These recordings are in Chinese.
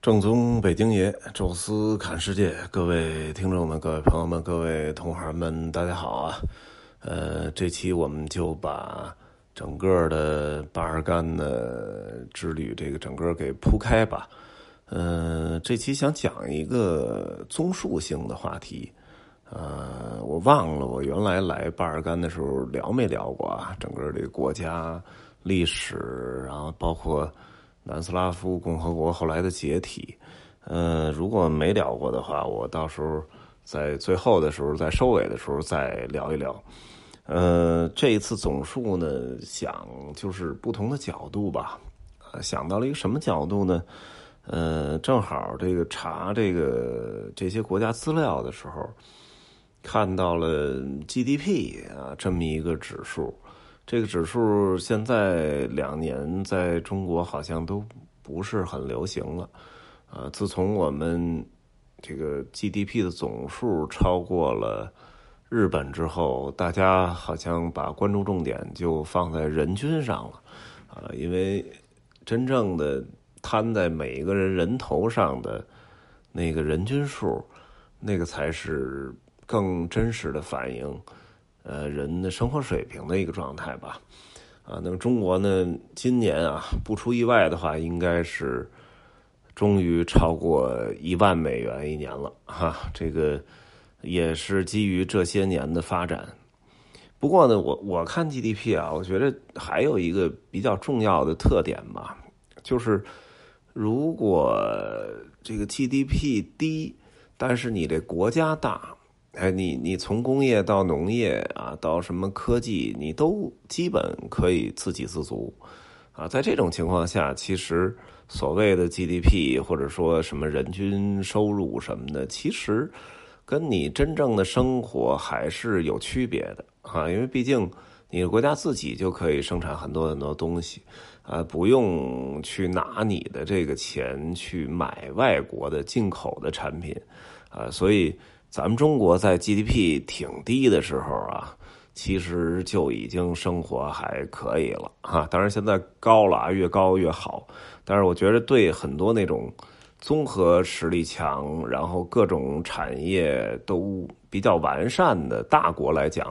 正宗北京爷，宙斯看世界，各位听众们、各位朋友们、各位同行们，大家好啊！呃，这期我们就把整个的巴尔干的之旅这个整个给铺开吧。呃，这期想讲一个综述性的话题。呃，我忘了我原来来巴尔干的时候聊没聊过啊？整个这个国家历史，然后包括。南斯拉夫共和国后来的解体，呃，如果没聊过的话，我到时候在最后的时候，在收尾的时候再聊一聊。呃，这一次总数呢，想就是不同的角度吧，呃想到了一个什么角度呢？呃，正好这个查这个这些国家资料的时候，看到了 GDP 啊这么一个指数。这个指数现在两年在中国好像都不是很流行了，啊，自从我们这个 GDP 的总数超过了日本之后，大家好像把关注重点就放在人均上了，啊，因为真正的摊在每一个人人头上的那个人均数，那个才是更真实的反映。呃，人的生活水平的一个状态吧，啊，那么中国呢，今年啊，不出意外的话，应该是终于超过一万美元一年了，哈，这个也是基于这些年的发展。不过呢，我我看 GDP 啊，我觉得还有一个比较重要的特点吧，就是如果这个 GDP 低，但是你这国家大。哎，你你从工业到农业啊，到什么科技，你都基本可以自给自足，啊，在这种情况下，其实所谓的 GDP 或者说什么人均收入什么的，其实跟你真正的生活还是有区别的啊，因为毕竟你的国家自己就可以生产很多很多东西，啊，不用去拿你的这个钱去买外国的进口的产品，啊，所以。咱们中国在 GDP 挺低的时候啊，其实就已经生活还可以了哈。当然现在高了啊，越高越好。但是我觉得对很多那种综合实力强，然后各种产业都比较完善的大国来讲，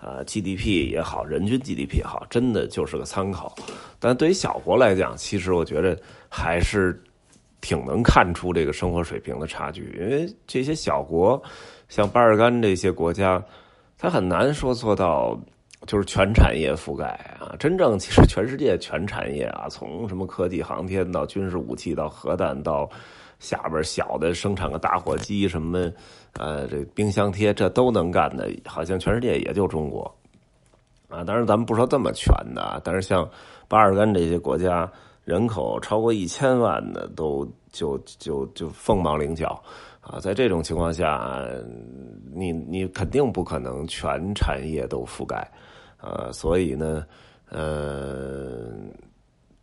啊，GDP 也好，人均 GDP 也好，真的就是个参考。但对于小国来讲，其实我觉得还是。挺能看出这个生活水平的差距，因为这些小国，像巴尔干这些国家，它很难说做到就是全产业覆盖啊。真正其实全世界全产业啊，从什么科技航天到军事武器到核弹到下边小的生产个打火机什么呃这冰箱贴这都能干的，好像全世界也就中国啊。当然咱们不说这么全的，但是像巴尔干这些国家。人口超过一千万的都就就就凤毛麟角啊！在这种情况下，你你肯定不可能全产业都覆盖啊！所以呢，呃，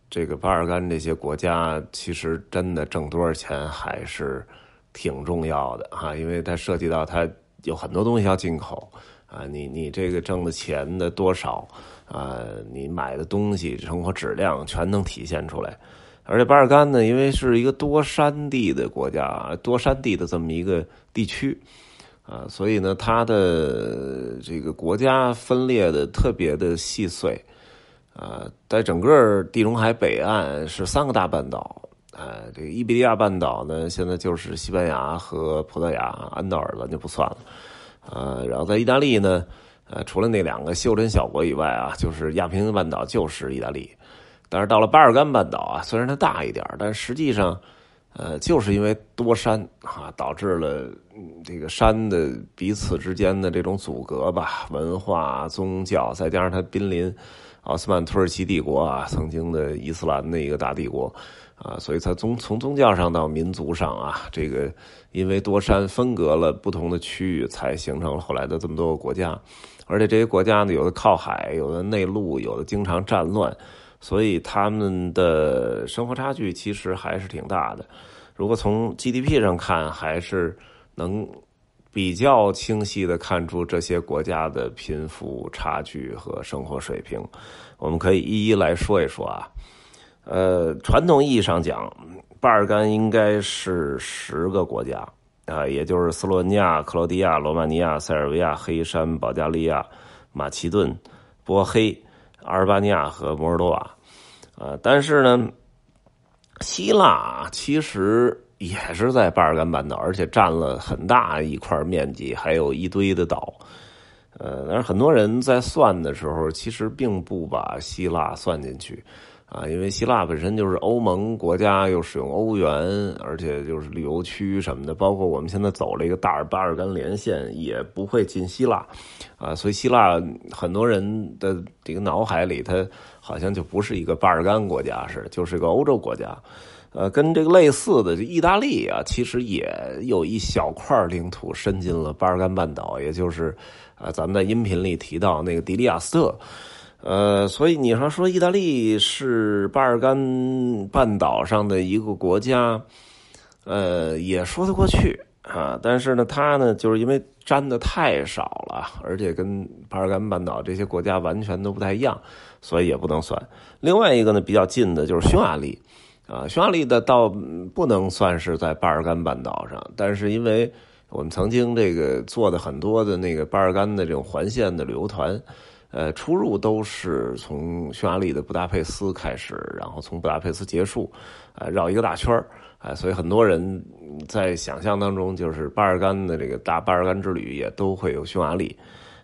这个巴尔干这些国家其实真的挣多少钱还是挺重要的哈，因为它涉及到它有很多东西要进口啊，你你这个挣的钱的多少。啊，你买的东西生活质量全能体现出来，而且巴尔干呢，因为是一个多山地的国家，多山地的这么一个地区，啊，所以呢，它的这个国家分裂的特别的细碎，啊，在整个地中海北岸是三个大半岛，啊，这个伊比利亚半岛呢，现在就是西班牙和葡萄牙、安道尔咱就不算了，呃，然后在意大利呢。呃，除了那两个休珍小国以外啊，就是亚平宁半岛就是意大利。但是到了巴尔干半岛啊，虽然它大一点，但实际上，呃，就是因为多山啊，导致了这个山的彼此之间的这种阻隔吧，文化、宗教，再加上它濒临奥斯曼土耳其帝国啊，曾经的伊斯兰的一个大帝国啊，所以它从从宗教上到民族上啊，这个因为多山分隔了不同的区域，才形成了后来的这么多个国家。而且这些国家呢，有的靠海，有的内陆，有的经常战乱，所以他们的生活差距其实还是挺大的。如果从 GDP 上看，还是能比较清晰的看出这些国家的贫富差距和生活水平。我们可以一一来说一说啊。呃，传统意义上讲，巴尔干应该是十个国家啊，也就是斯洛文尼亚、克罗地亚、罗马尼亚、塞尔维亚、黑山、保加利亚、马其顿、波黑、阿尔巴尼亚和摩尔多瓦啊。但是呢，希腊其实也是在巴尔干半岛，而且占了很大一块面积，还有一堆的岛。呃，但是很多人在算的时候，其实并不把希腊算进去。啊，因为希腊本身就是欧盟国家，又使用欧元，而且就是旅游区什么的，包括我们现在走了一个大尔巴尔干连线，也不会进希腊，啊，所以希腊很多人的这个脑海里，它好像就不是一个巴尔干国家似的，就是一个欧洲国家。呃，跟这个类似的，就意大利啊，其实也有一小块领土伸进了巴尔干半岛，也就是啊，咱们在音频里提到那个迪利亚斯特。呃，所以你说说意大利是巴尔干半岛上的一个国家，呃，也说得过去啊。但是呢，它呢，就是因为占的太少了，而且跟巴尔干半岛这些国家完全都不太一样，所以也不能算。另外一个呢，比较近的就是匈牙利啊，匈牙利的倒不能算是在巴尔干半岛上，但是因为我们曾经这个做的很多的那个巴尔干的这种环线的旅游团。呃，出入都是从匈牙利的布达佩斯开始，然后从布达佩斯结束，呃，绕一个大圈儿，哎，所以很多人在想象当中，就是巴尔干的这个大巴尔干之旅也都会有匈牙利，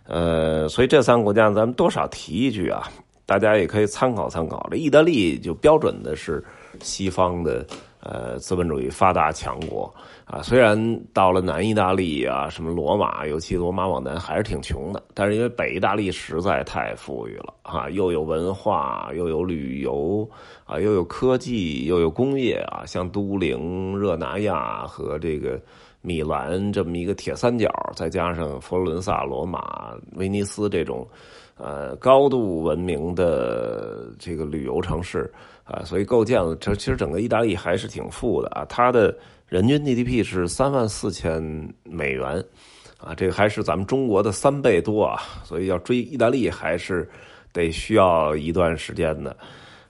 呃，所以这三个国家咱们多少提一句啊，大家也可以参考参考。这意大利就标准的是西方的。呃，资本主义发达强国啊，虽然到了南意大利啊，什么罗马，尤其罗马往南还是挺穷的，但是因为北意大利实在太富裕了啊，又有文化，又有旅游啊，又有科技，又有工业啊，像都灵、热那亚和这个米兰这么一个铁三角，再加上佛罗伦萨、罗马、威尼斯这种呃高度文明的这个旅游城市。啊，所以构建了这其实整个意大利还是挺富的啊，它的人均 GDP 是三万四千美元，啊，这个还是咱们中国的三倍多啊，所以要追意大利还是得需要一段时间的。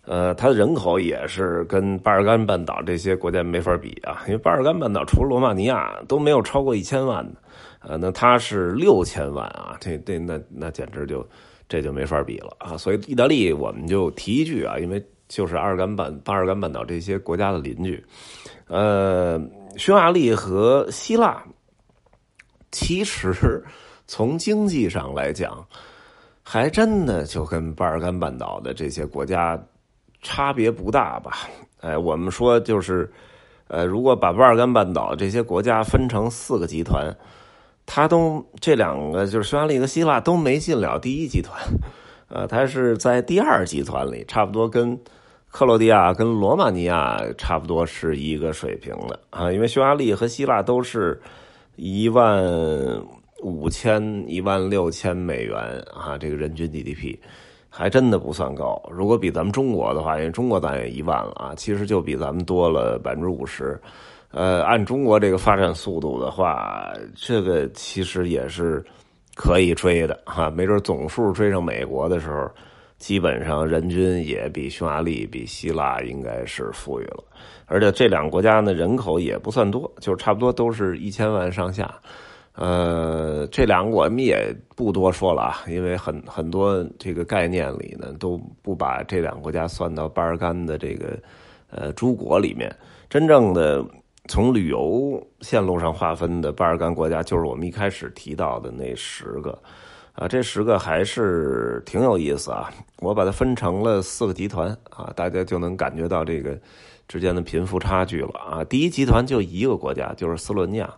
呃，它的人口也是跟巴尔干半岛这些国家没法比啊，因为巴尔干半岛除了罗马尼亚都没有超过一千万的，呃，那它是六千万啊，这这那那简直就这就没法比了啊，所以意大利我们就提一句啊，因为。就是阿尔干半巴尔干半岛这些国家的邻居，呃，匈牙利和希腊，其实从经济上来讲，还真的就跟巴尔干半岛的这些国家差别不大吧？哎，我们说就是，呃，如果把巴尔干半岛这些国家分成四个集团，它都这两个就是匈牙利和希腊都没进了第一集团，呃，它是在第二集团里，差不多跟。克罗地亚跟罗马尼亚差不多是一个水平的啊，因为匈牙利和希腊都是一万五千、一万六千美元啊，这个人均 GDP 还真的不算高。如果比咱们中国的话，因为中国咱也一万了啊，其实就比咱们多了百分之五十。呃，按中国这个发展速度的话，这个其实也是可以追的哈，没准总数追上美国的时候。基本上人均也比匈牙利、比希腊应该是富裕了，而且这两个国家呢人口也不算多，就差不多都是一千万上下。呃，这两个我们也不多说了啊，因为很很多这个概念里呢都不把这两个国家算到巴尔干的这个呃诸国里面。真正的从旅游线路上划分的巴尔干国家，就是我们一开始提到的那十个。啊，这十个还是挺有意思啊！我把它分成了四个集团啊，大家就能感觉到这个之间的贫富差距了啊。第一集团就一个国家，就是斯洛尼亚，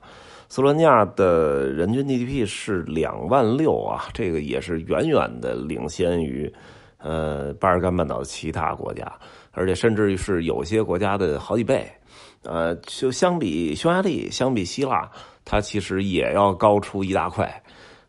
斯洛尼亚的人均 GDP 是两万六啊，这个也是远远的领先于呃巴尔干半岛的其他国家，而且甚至于是有些国家的好几倍。呃，就相比匈牙利，相比希腊，它其实也要高出一大块。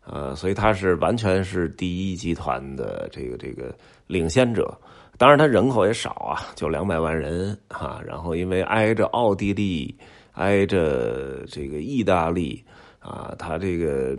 呃，所以它是完全是第一集团的这个这个领先者，当然它人口也少啊，就两百万人啊。然后因为挨着奥地利，挨着这个意大利啊，它这个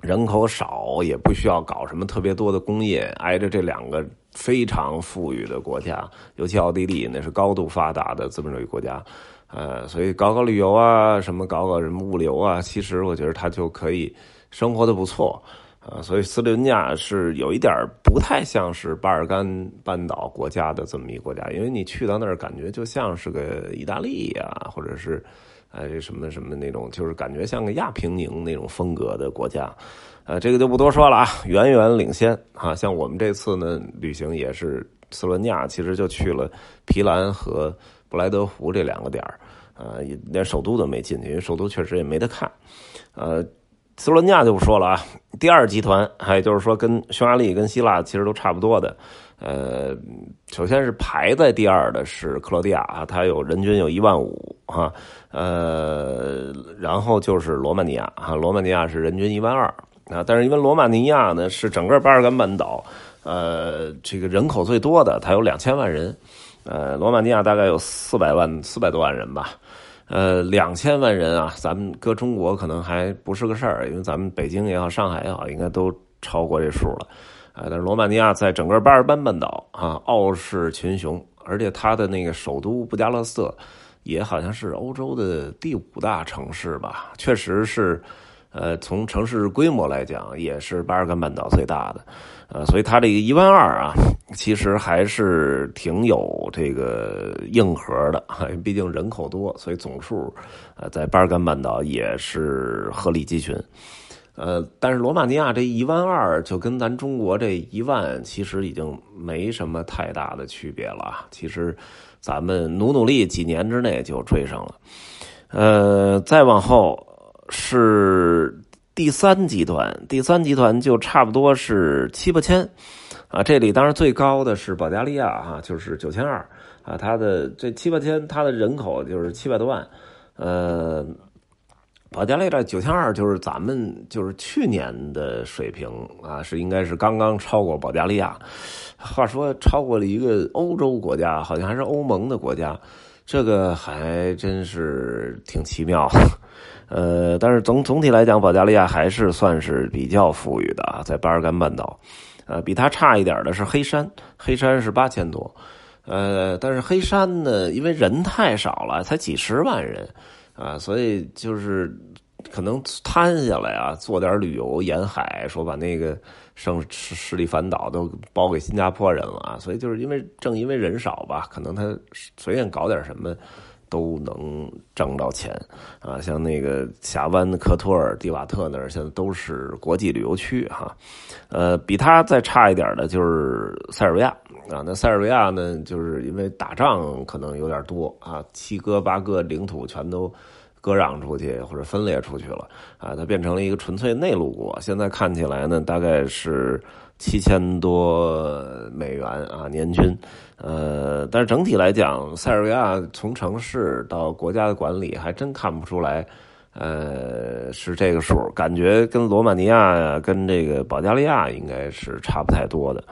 人口少，也不需要搞什么特别多的工业，挨着这两个非常富裕的国家，尤其奥地利那是高度发达的资本主义国家，呃，所以搞搞旅游啊，什么搞搞什么物流啊，其实我觉得他就可以生活的不错，啊，所以斯洛文尼亚是有一点不太像是巴尔干半岛国家的这么一个国家，因为你去到那儿感觉就像是个意大利呀，或者是哎什么什么那种，就是感觉像个亚平宁那种风格的国家。呃，这个就不多说了啊，远远领先啊！像我们这次呢，旅行也是斯洛文尼亚，其实就去了皮兰和布莱德湖这两个点儿，呃，连首都都没进去，因为首都确实也没得看。呃，斯洛文尼亚就不说了啊。第二集团，还有就是说跟匈牙利、跟希腊其实都差不多的。呃，首先是排在第二的是克罗地亚，它有人均有一万五哈，呃，然后就是罗马尼亚啊，罗马尼亚是人均一万二。啊，但是因为罗马尼亚呢是整个巴尔干半岛，呃，这个人口最多的，它有两千万人，呃，罗马尼亚大概有四百万四百多万人吧，呃，两千万人啊，咱们搁中国可能还不是个事儿，因为咱们北京也好，上海也好，应该都超过这数了，啊，但是罗马尼亚在整个巴尔干半岛啊，傲视群雄，而且它的那个首都布加勒斯也好像是欧洲的第五大城市吧，确实是。呃，从城市规模来讲，也是巴尔干半岛最大的，呃，所以它这个一万二啊，其实还是挺有这个硬核的，毕竟人口多，所以总数呃在巴尔干半岛也是鹤立鸡群，呃，但是罗马尼亚这一万二就跟咱中国这一万其实已经没什么太大的区别了，其实咱们努努力，几年之内就追上了，呃，再往后。是第三集团，第三集团就差不多是七八千，啊，这里当然最高的是保加利亚啊，就是九千二啊，它的这七八千，它的人口就是七百多万，呃，保加利亚九千二就是咱们就是去年的水平啊，是应该是刚刚超过保加利亚，话说超过了一个欧洲国家，好像还是欧盟的国家，这个还真是挺奇妙。呃，但是总总体来讲，保加利亚还是算是比较富裕的啊，在巴尔干半岛，呃，比它差一点的是黑山，黑山是八千多，呃，但是黑山呢，因为人太少了，才几十万人，啊，所以就是可能摊下来啊，做点旅游沿海，说把那个圣十十里凡岛都包给新加坡人了啊，所以就是因为正因为人少吧，可能他随便搞点什么。都能挣到钱啊！像那个峡湾的、科托尔、蒂瓦特那儿，现在都是国际旅游区哈。呃，比它再差一点的就是塞尔维亚啊。那塞尔维亚呢，就是因为打仗可能有点多啊，七哥八哥领土全都割让出去或者分裂出去了啊，它变成了一个纯粹内陆国。现在看起来呢，大概是。七千多美元啊，年均，呃，但是整体来讲，塞尔维亚从城市到国家的管理还真看不出来，呃，是这个数，感觉跟罗马尼亚呀，跟这个保加利亚应该是差不太多的，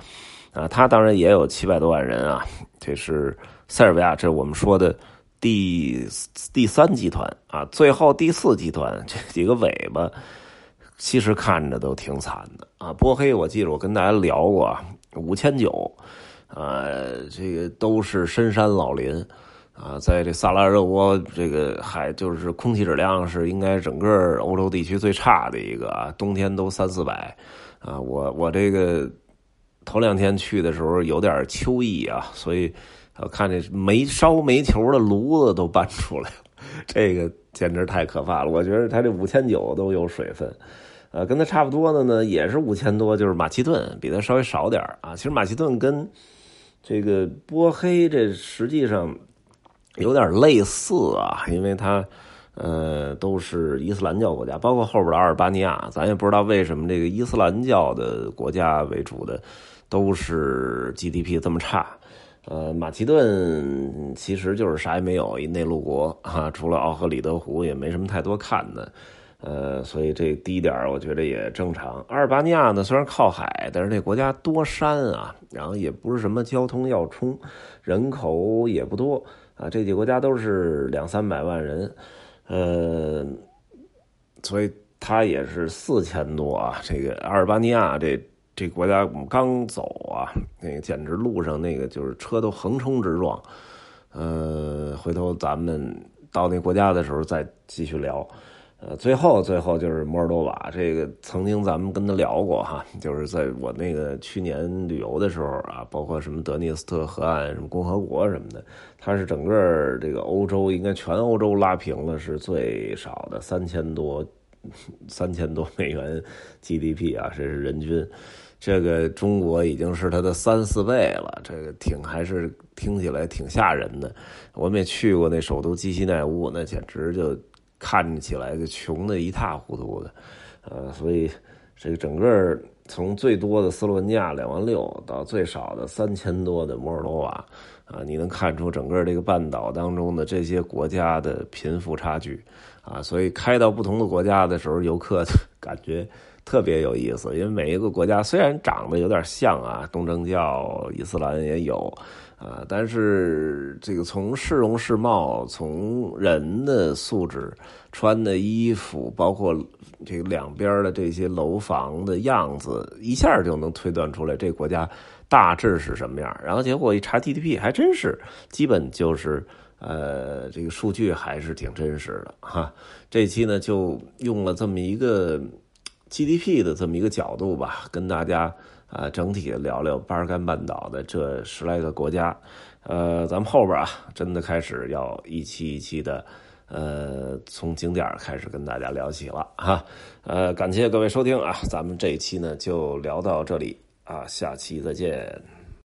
啊，他当然也有七百多万人啊，这是塞尔维亚，这我们说的第第三集团啊，最后第四集团这几个尾巴。其实看着都挺惨的啊！波黑，我记得我跟大家聊过，五千九，呃，这个都是深山老林啊，在这萨拉热窝，这个还就是空气质量是应该整个欧洲地区最差的一个啊，冬天都三四百啊。我我这个头两天去的时候有点秋意啊，所以我看这煤烧煤球的炉子都搬出来了，这个简直太可怕了。我觉得它这五千九都有水分。呃，跟它差不多的呢，也是五千多，就是马其顿，比它稍微少点啊。其实马其顿跟这个波黑这实际上有点类似啊，因为它呃都是伊斯兰教国家，包括后边的阿尔巴尼亚，咱也不知道为什么这个伊斯兰教的国家为主的都是 GDP 这么差。呃，马其顿其实就是啥也没有，一内陆国啊，除了奥赫里德湖也没什么太多看的。呃，所以这低点我觉得也正常。阿尔巴尼亚呢，虽然靠海，但是这国家多山啊，然后也不是什么交通要冲，人口也不多啊。这几个国家都是两三百万人，呃，所以它也是四千多啊。这个阿尔巴尼亚这这国家我们刚走啊，那个简直路上那个就是车都横冲直撞。呃，回头咱们到那国家的时候再继续聊。呃，最后最后就是摩尔多瓦，这个曾经咱们跟他聊过哈，就是在我那个去年旅游的时候啊，包括什么德涅斯特河岸、什么共和国什么的，它是整个这个欧洲应该全欧洲拉平了是最少的三千多三千多美元 GDP 啊，这是人均，这个中国已经是它的三四倍了，这个挺还是听起来挺吓人的。我们也去过那首都基西奈乌，那简直就。看起来就穷的一塌糊涂的，呃，所以这个整个从最多的斯洛文尼亚两万六到最少的三千多的摩尔多瓦，啊，你能看出整个这个半岛当中的这些国家的贫富差距，啊，所以开到不同的国家的时候，游客 感觉特别有意思，因为每一个国家虽然长得有点像啊，东正教、伊斯兰也有。啊，但是这个从市容市貌，从人的素质、穿的衣服，包括这个两边的这些楼房的样子，一下就能推断出来这国家大致是什么样。然后结果一查 GDP，还真是基本就是呃，这个数据还是挺真实的哈。这期呢就用了这么一个 GDP 的这么一个角度吧，跟大家。啊，整体聊聊巴尔干半岛的这十来个国家，呃，咱们后边啊，真的开始要一期一期的，呃，从景点开始跟大家聊起了哈，呃，感谢各位收听啊，咱们这一期呢就聊到这里啊，下期再见。